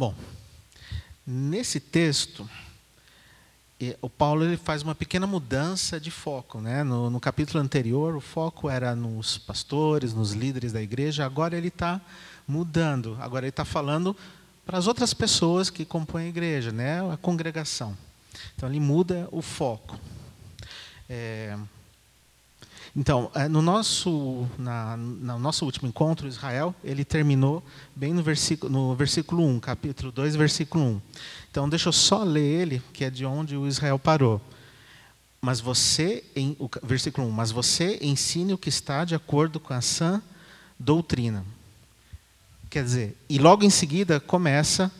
Bom, nesse texto, o Paulo ele faz uma pequena mudança de foco. Né? No, no, capítulo anterior, o foco era nos pastores, nos líderes da igreja, agora ele está mudando. Agora ele está falando para as outras pessoas que compõem a igreja, né? a congregação. Então ele muda o foco. É, então, é, no nosso, na, no nosso último encontro, Israel, ele terminou bem no versículo, no versículo 1, capítulo 2, versículo 1. Então, deixa eu só ler ele, que é de onde o Israel parou. Mas você, em, o versículo 1, mas você ensine o que está de acordo com a sã doutrina. Quer dizer, e logo em seguida começa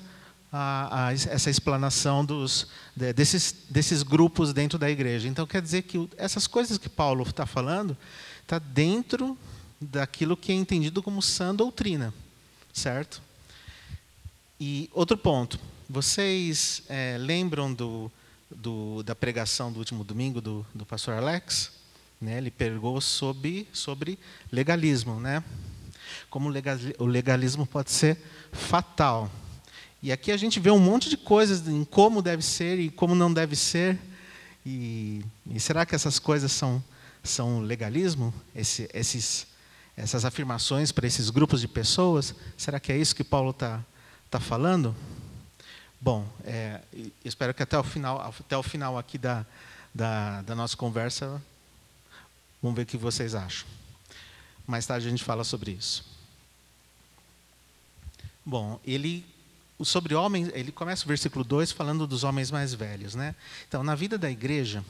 a, a, essa explanação dos, de, desses, desses grupos dentro da igreja. Então, quer dizer que essas coisas que Paulo está falando está dentro daquilo que é entendido como sã doutrina, certo? E outro ponto, vocês é, lembram do, do, da pregação do último domingo do, do pastor Alex? Né, ele pregou sobre, sobre legalismo, né? Como o legalismo pode ser fatal. E aqui a gente vê um monte de coisas em como deve ser e como não deve ser. E, e será que essas coisas são, são legalismo? Esse, esses, essas afirmações para esses grupos de pessoas? Será que é isso que Paulo está tá falando? Bom, é, espero que até o final, até o final aqui da, da, da nossa conversa, vamos ver o que vocês acham. Mais tarde a gente fala sobre isso. Bom, ele sobre homens, ele começa o versículo 2 falando dos homens mais velhos. Né? Então, na vida da igreja,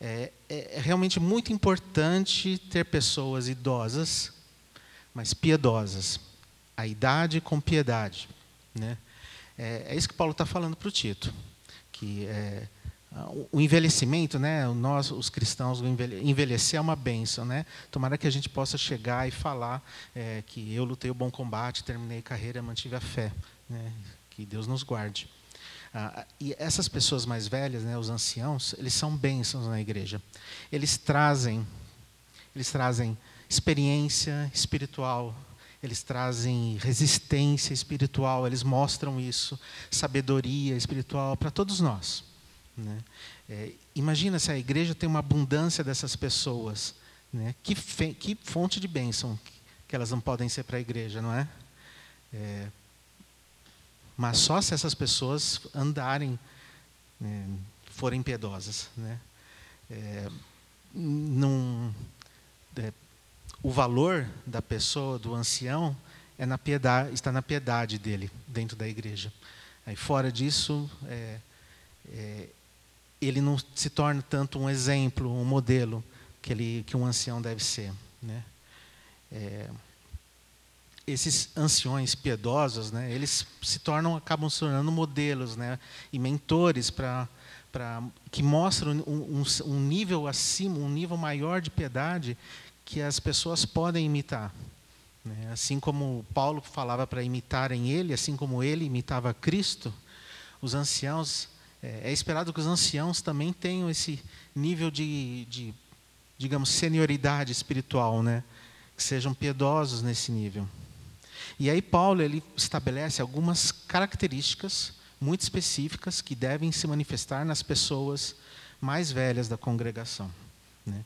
é, é, é realmente muito importante ter pessoas idosas, mas piedosas. A idade com piedade. Né? É, é isso que Paulo está falando para o Tito. Que é, o envelhecimento, né, nós, os cristãos, envelhecer é uma benção. Né? Tomara que a gente possa chegar e falar é, que eu lutei o bom combate, terminei a carreira, mantive a fé. Né? Que Deus nos guarde. Ah, e essas pessoas mais velhas, né, os anciãos, eles são bênçãos na igreja. Eles trazem, eles trazem experiência espiritual, eles trazem resistência espiritual, eles mostram isso, sabedoria espiritual para todos nós. Né? É, imagina se a igreja tem uma abundância dessas pessoas, né? que, que fonte de bênção que elas não podem ser para a igreja, não é? é mas só se essas pessoas andarem, né, forem piedosas. Né? É, num, é, o valor da pessoa, do ancião, é na piedade, está na piedade dele, dentro da igreja. Aí, fora disso, é, é, ele não se torna tanto um exemplo, um modelo que, ele, que um ancião deve ser. Né? É, esses anciões piedosos, né, eles se tornam, acabam se tornando modelos, né, e mentores para para que mostram um, um, um, nível acima, um nível maior de piedade que as pessoas podem imitar. Né? Assim como Paulo falava para imitarem ele, assim como ele imitava Cristo, os anciãos é, é esperado que os anciãos também tenham esse nível de, de digamos, senioridade espiritual, né? Que sejam piedosos nesse nível. E aí Paulo ele estabelece algumas características muito específicas que devem se manifestar nas pessoas mais velhas da congregação. Né?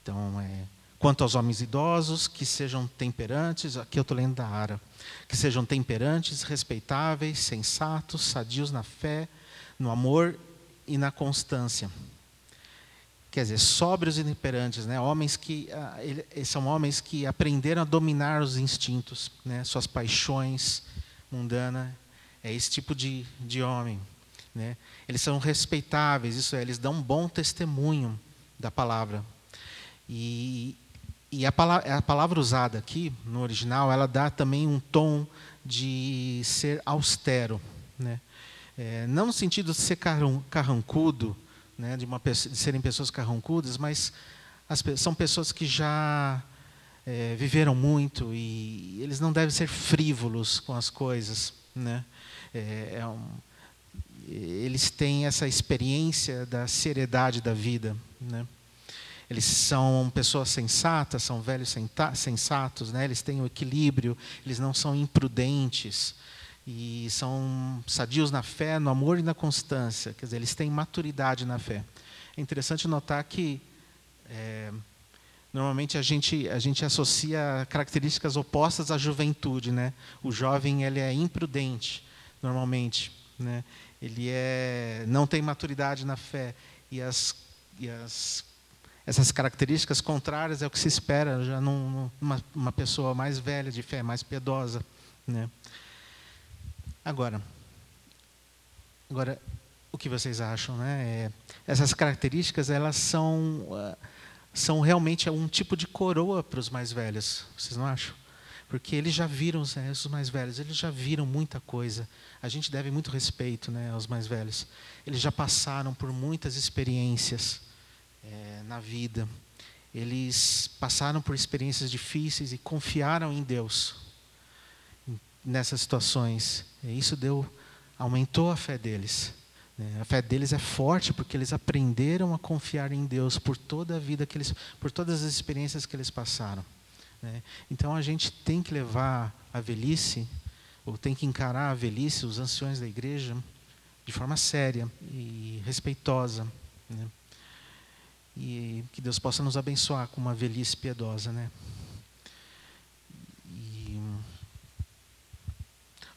Então, é, quanto aos homens idosos, que sejam temperantes, aqui eu estou lendo da Ara, que sejam temperantes, respeitáveis, sensatos, sadios na fé, no amor e na constância quer dizer, sóbrios e temperantes, né? Homens que ah, ele, são homens que aprenderam a dominar os instintos, né? Suas paixões mundanas. É esse tipo de, de homem, né? Eles são respeitáveis, isso é, eles dão um bom testemunho da palavra. E, e a, palavra, a palavra usada aqui no original, ela dá também um tom de ser austero, né? É, não no sentido de ser carrancudo, né, de, uma, de serem pessoas carrancudas, mas as, são pessoas que já é, viveram muito e eles não devem ser frívolos com as coisas. Né? É, é um, eles têm essa experiência da seriedade da vida. Né? Eles são pessoas sensatas, são velhos sensatos, né? eles têm o equilíbrio, eles não são imprudentes. E são sadios na fé, no amor e na constância. Quer dizer, eles têm maturidade na fé. É interessante notar que é, normalmente a gente a gente associa características opostas à juventude, né? O jovem ele é imprudente normalmente, né? Ele é não tem maturidade na fé e as, e as essas características contrárias é o que se espera já numa uma pessoa mais velha de fé, mais piedosa, né? Agora, agora o que vocês acham, né? É, essas características elas são uh, são realmente um tipo de coroa para os mais velhos, vocês não acham? Porque eles já viram, né, os mais velhos, eles já viram muita coisa. A gente deve muito respeito né, aos mais velhos. Eles já passaram por muitas experiências é, na vida. Eles passaram por experiências difíceis e confiaram em Deus nessas situações. E isso deu, aumentou a fé deles. Né? A fé deles é forte porque eles aprenderam a confiar em Deus por toda a vida que eles, por todas as experiências que eles passaram. Né? Então a gente tem que levar a velhice, ou tem que encarar a velhice, os anciões da igreja, de forma séria e respeitosa. Né? E que Deus possa nos abençoar com uma velhice piedosa, né?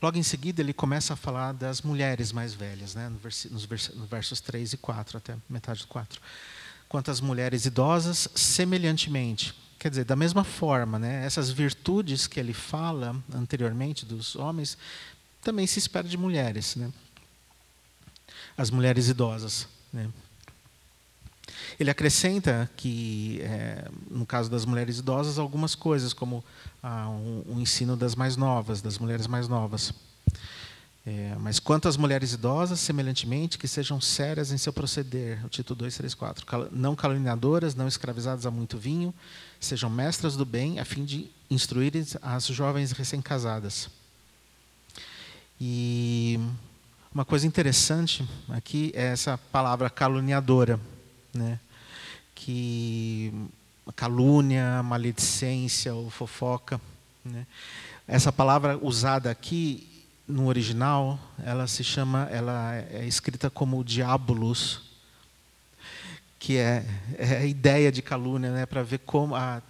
Logo em seguida ele começa a falar das mulheres mais velhas, né? nos, versos 3 e 4, até metade do 4. Quanto às mulheres idosas, semelhantemente. Quer dizer, da mesma forma, né? essas virtudes que ele fala anteriormente dos homens, também se espera de mulheres. Né? As mulheres idosas. Né? Ele acrescenta que, é, no caso das mulheres idosas, algumas coisas, como ah, um, um, ensino das mais novas, das mulheres mais novas. É, mas quanto às mulheres idosas, semelhantemente, que sejam sérias em seu proceder, o título 2, 3, 4. Não caluniadoras, não escravizadas a muito vinho, sejam mestras do bem, a fim de instruírem as jovens recém-casadas. E uma coisa interessante aqui é essa palavra caluniadora né? que calúnia, maledicência ou fofoca. Né? Essa palavra usada aqui no original, ela se chama, ela é escrita como diabolos, que é, é a ideia de calúnia, né? Para ver como a,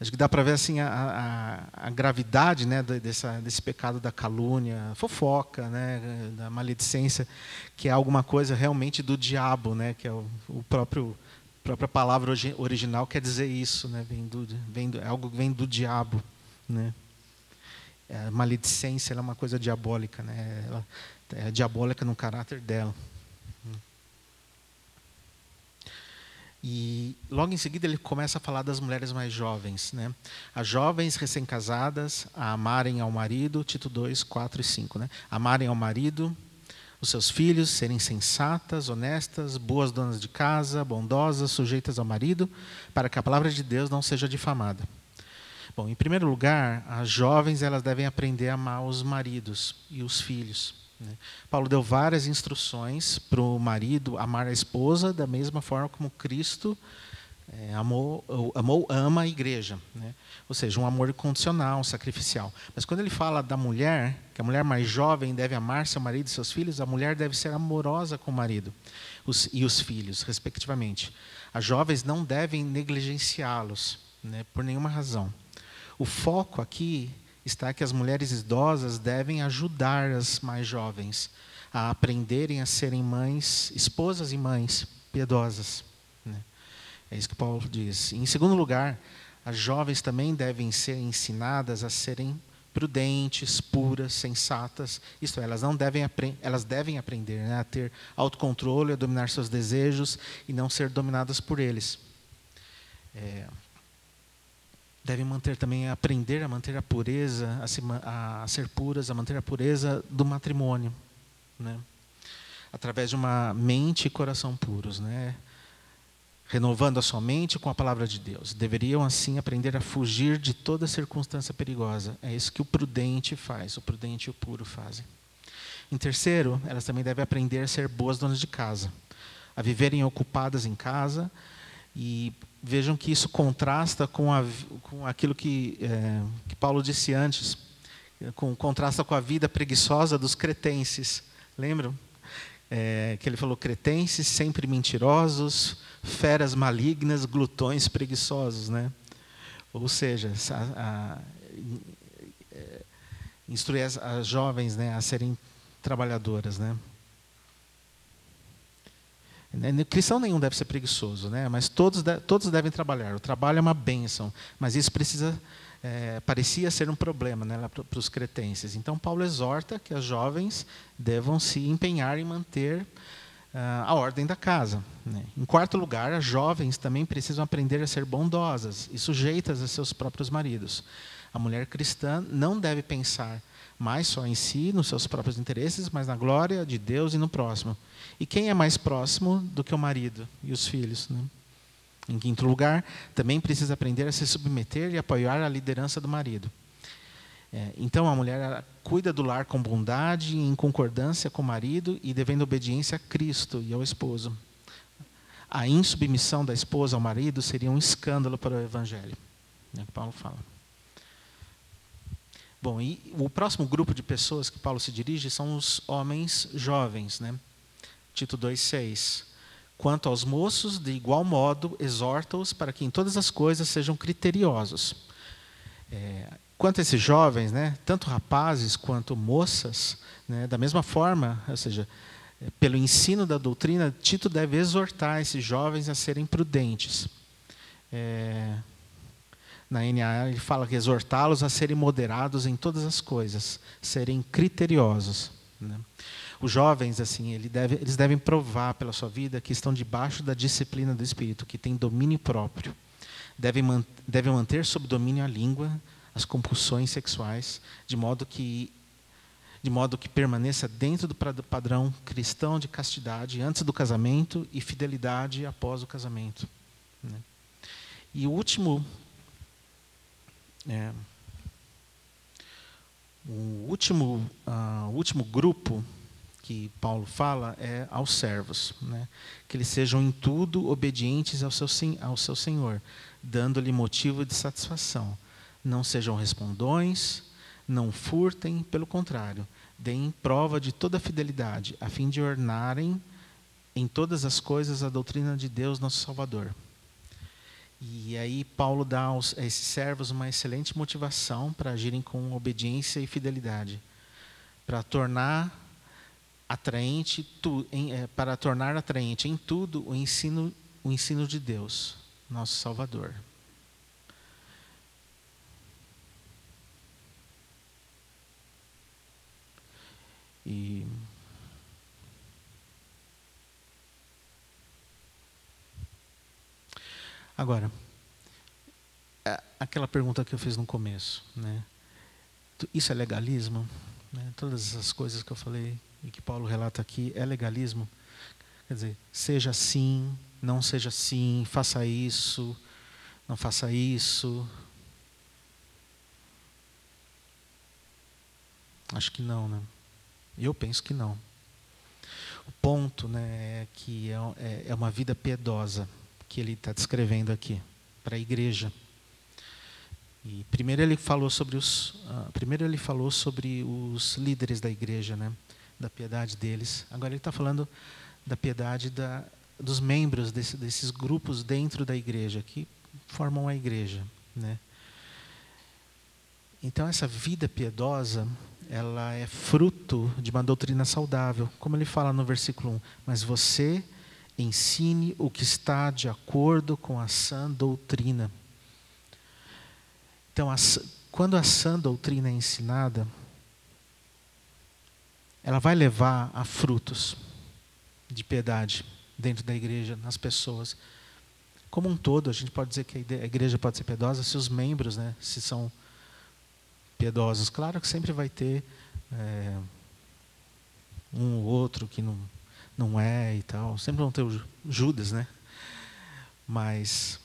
acho que dá para ver assim a, a, a gravidade, né? Dessa, desse pecado da calúnia, fofoca, né? Da maledicência, que é alguma coisa realmente do diabo, né? Que é o, o próprio própria palavra original quer dizer isso, né? Vem do, vem do, é algo que vem do diabo, né? A maledicência é uma coisa diabólica, né? Ela é diabólica no caráter dela. E logo em seguida ele começa a falar das mulheres mais jovens, né? As jovens recém-casadas a amarem ao marido, Tito 2, 4 e 5, né? Amarem ao marido, os seus filhos serem sensatas, honestas, boas donas de casa, bondosas, sujeitas ao marido, para que a palavra de Deus não seja difamada. Bom, em primeiro lugar, as jovens elas devem aprender a amar os maridos e os filhos. Né? Paulo deu várias instruções para o marido amar a esposa da mesma forma como Cristo é, amou, amou, ama a igreja. Né? Ou seja, um amor incondicional, sacrificial. Mas quando ele fala da mulher, que a mulher mais jovem deve amar seu marido e seus filhos, a mulher deve ser amorosa com o marido os, e os filhos, respectivamente. As jovens não devem negligenciá-los, né, por nenhuma razão. O foco aqui está que as mulheres idosas devem ajudar as mais jovens a aprenderem a serem mães, esposas e mães piedosas. É isso que Paulo diz. Em segundo lugar, as jovens também devem ser ensinadas a serem prudentes, puras, sensatas. Isto é, elas não devem elas devem aprender né, a ter autocontrole, a dominar seus desejos e não ser dominadas por eles. É, devem manter também aprender a manter a pureza, a, se, a, ser puras, a manter a pureza do matrimônio, né? Através de uma mente e coração puros, né? renovando a sua mente com a palavra de Deus. Deveriam, assim, aprender a fugir de toda circunstância perigosa. É isso que o prudente faz, o prudente e o puro fazem. Em terceiro, elas também devem aprender a ser boas donas de casa, a viverem ocupadas em casa. E vejam que isso contrasta com, a, com aquilo que, é, que Paulo disse antes, com contrasta com a vida preguiçosa dos cretenses. Lembram? É, que ele falou cretenses sempre mentirosos, feras malignas, glutões preguiçosos, né? Ou seja, a, a, é, instruir as, as, jovens, né, a serem trabalhadoras, né? Cristão nenhum deve ser preguiçoso, né? Mas todos, todos devem trabalhar. O trabalho é uma bênção, mas isso precisa é, parecia ser um problema né, para os cretenses. Então, Paulo exorta que as jovens devam se empenhar em manter uh, a ordem da casa. Né. Em quarto lugar, as jovens também precisam aprender a ser bondosas e sujeitas a seus próprios maridos. A mulher cristã não deve pensar mais só em si, nos seus próprios interesses, mas na glória de Deus e no próximo. E quem é mais próximo do que o marido e os filhos? Né? Em quinto lugar, também precisa aprender a se submeter e apoiar a liderança do marido. É, então, a mulher cuida do lar com bondade, em concordância com o marido e devendo obediência a Cristo e ao esposo. A insubmissão da esposa ao marido seria um escândalo para o evangelho. É o que Paulo fala. Bom, e o próximo grupo de pessoas que Paulo se dirige são os homens jovens, né? Tito 2,6. Quanto aos moços, de igual modo, exorta-os para que em todas as coisas sejam criteriosos. É, quanto a esses jovens, né, tanto rapazes quanto moças, né, da mesma forma, ou seja, pelo ensino da doutrina, Tito deve exortar esses jovens a serem prudentes. É, na NAA ele fala que exortá-los a serem moderados em todas as coisas, serem criteriosos. Né? Os jovens, assim, ele deve, eles devem provar pela sua vida que estão debaixo da disciplina do Espírito, que tem domínio próprio. Devem, man, devem manter sob domínio a língua, as compulsões sexuais, de modo que de modo que permaneça dentro do padrão cristão de castidade antes do casamento e fidelidade após o casamento. Né? E o último, é, o último, uh, último grupo que Paulo fala é aos servos, né? que eles sejam em tudo obedientes ao seu, ao seu Senhor, dando-lhe motivo de satisfação. Não sejam respondões, não furtem, pelo contrário, deem prova de toda fidelidade, a fim de ornarem em todas as coisas a doutrina de Deus, nosso Salvador. E aí Paulo dá aos, a esses servos uma excelente motivação para agirem com obediência e fidelidade, para tornar atraente tu, em, é, para tornar atraente em tudo o ensino o ensino de Deus, nosso Salvador. E agora é, aquela pergunta que eu fiz no começo, né? Isso é legalismo? Né? Todas essas coisas que eu falei e que Paulo relata aqui é legalismo. Quer dizer, seja assim, não seja assim, faça isso, não faça isso. Acho que não, né? Eu penso que não. O ponto né, é que é, é, é uma vida piedosa que ele está descrevendo aqui para a igreja. E primeiro ele falou sobre os, uh, primeiro ele falou sobre os líderes da igreja, né? da piedade deles. Agora ele está falando da piedade da, dos membros desse, desses grupos dentro da igreja, que formam a igreja. Né? Então, essa vida piedosa, ela é fruto de uma doutrina saudável, como ele fala no versículo 1. Mas você ensine o que está de acordo com a sã doutrina. Então, a, quando a sã doutrina é ensinada, ela vai levar a frutos de piedade dentro da igreja, nas pessoas. Como um todo, a gente pode dizer que a igreja pode ser piedosa se os membros, né, se são piedosos. Claro que sempre vai ter é, um ou outro que não, não é e tal. Sempre vão ter o Judas, né? Mas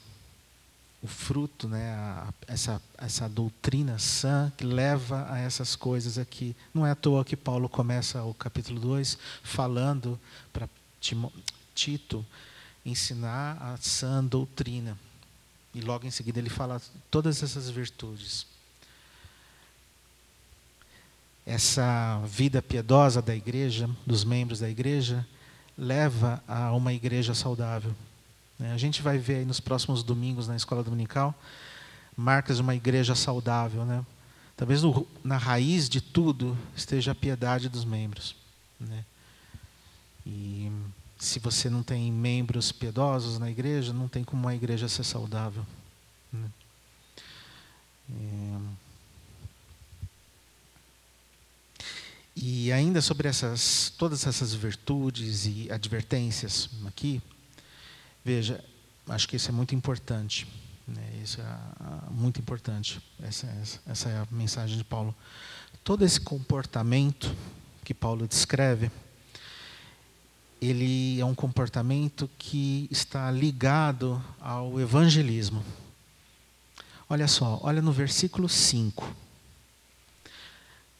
o fruto, né, a, essa, essa doutrina sã que leva a essas coisas aqui. Não é à toa que Paulo começa o capítulo 2 falando para Tito ensinar a sã doutrina. E logo em seguida ele fala todas essas virtudes. essa vida piedosa da igreja, dos membros da igreja, leva a uma igreja saudável. Né? A gente vai ver aí nos próximos domingos na escola dominical marcas de uma igreja saudável. Né? Talvez no, na raiz de tudo esteja a piedade dos membros. Né? E se você não tem membros piedosos na igreja, não tem como a igreja ser saudável. Né? É... E ainda sobre essas, todas essas virtudes e advertências aqui, veja, acho que isso é muito importante. Né? Isso é muito importante. Essa, essa, essa é a mensagem de Paulo. Todo esse comportamento que Paulo descreve, ele é um comportamento que está ligado ao evangelismo. Olha só, olha no versículo 5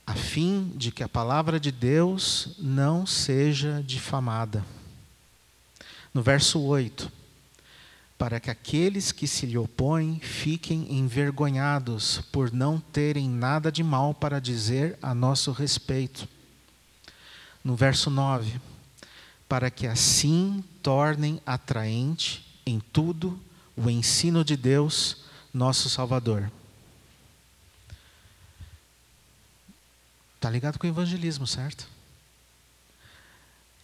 a fim de que a palavra de Deus não seja difamada. No verso 8, para que aqueles que se lhe opõem fiquem envergonhados por não terem nada de mal para dizer a nosso respeito. No verso 9, para que assim tornem atraente em tudo o ensino de Deus, nosso Salvador. Está ligado com o evangelismo, certo?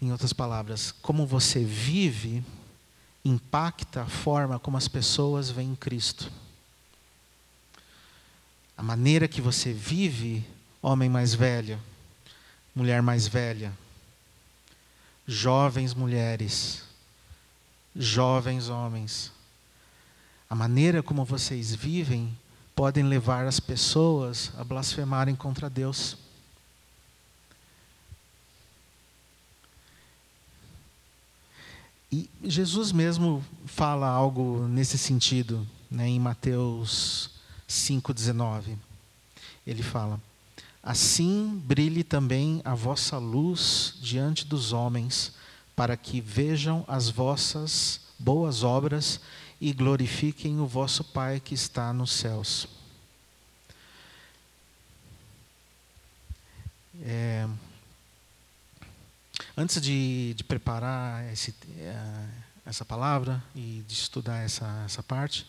Em outras palavras, como você vive impacta a forma como as pessoas veem Cristo. A maneira que você vive, homem mais velho, mulher mais velha, jovens mulheres, jovens homens, a maneira como vocês vivem podem levar as pessoas a blasfemarem contra Deus. E Jesus mesmo fala algo nesse sentido, né, em Mateus 5,19. Ele fala: Assim brilhe também a vossa luz diante dos homens, para que vejam as vossas boas obras e glorifiquem o vosso Pai que está nos céus. É, Antes de, de preparar esse, uh, essa palavra e de estudar essa, essa parte,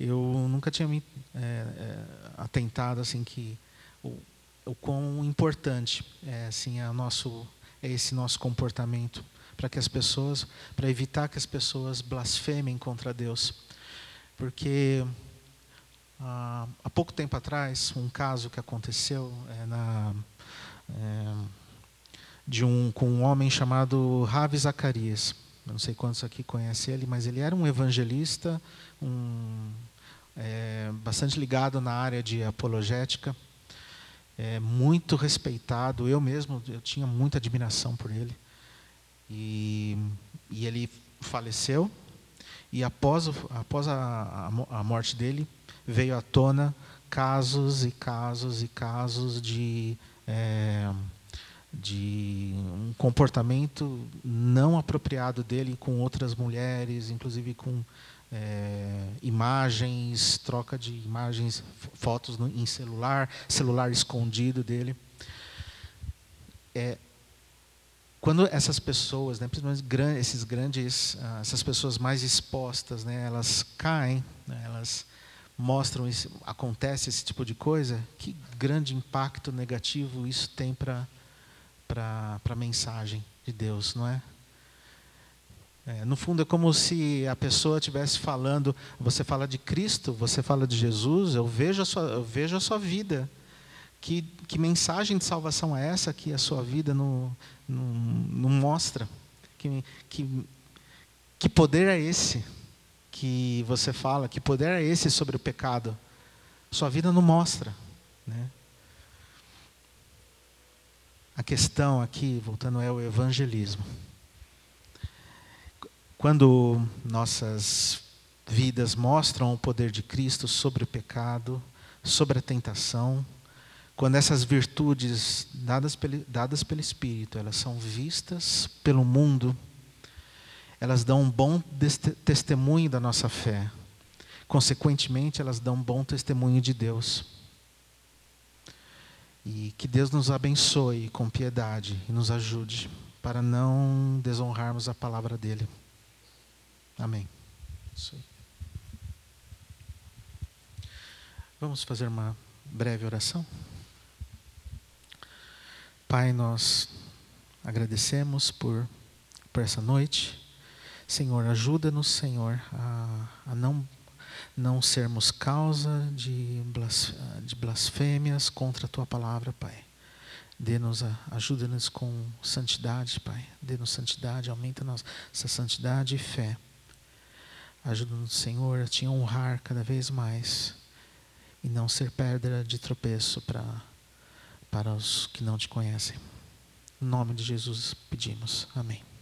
eu nunca tinha me é, é, atentado assim que o, o quão importante é assim a nosso é esse nosso comportamento para que as pessoas para evitar que as pessoas blasfemem contra Deus. Porque ah, há pouco tempo atrás um caso que aconteceu é, na é, de um, com um homem chamado Ravi Zacarias. não sei quantos aqui conhecem ele, mas ele era um evangelista, um, é, bastante ligado na área de apologética, é, muito respeitado. Eu mesmo eu tinha muita admiração por ele. E, e ele faleceu. E após, após a, a, a morte dele, veio à tona casos e casos e casos de é, de um comportamento não apropriado dele com outras mulheres, inclusive com é, imagens, troca de imagens, fotos no, em celular, celular escondido dele. É, quando essas pessoas, né, principalmente esses grandes, ah, essas pessoas mais expostas, né, elas caem, né, elas mostram isso, acontece esse tipo de coisa, que grande impacto negativo isso tem para para a mensagem de Deus, não é? é? No fundo, é como se a pessoa estivesse falando, você fala de Cristo, você fala de Jesus, eu vejo a sua, eu vejo a sua vida. Que, que mensagem de salvação é essa que a sua vida não, não, não mostra? Que, que, que poder é esse que você fala? Que poder é esse sobre o pecado? Sua vida não mostra. Né? A questão aqui, voltando, é o evangelismo. Quando nossas vidas mostram o poder de Cristo sobre o pecado, sobre a tentação, quando essas virtudes dadas pelo, dadas pelo Espírito, elas são vistas pelo mundo, elas dão um bom testemunho da nossa fé. Consequentemente, elas dão um bom testemunho de Deus. E que Deus nos abençoe com piedade e nos ajude para não desonrarmos a palavra dele. Amém. Isso aí. Vamos fazer uma breve oração? Pai, nós agradecemos por, por essa noite. Senhor, ajuda-nos, Senhor, a, a não, não sermos causa de, blas, de blasfêmias contra a Tua palavra, Pai. Dê-nos, ajuda-nos com santidade, Pai. Dê-nos santidade, aumenta nossa santidade e fé. Ajuda-nos, Senhor, a Te honrar cada vez mais e não ser pedra de tropeço para, para os que não Te conhecem. Em nome de Jesus pedimos. Amém.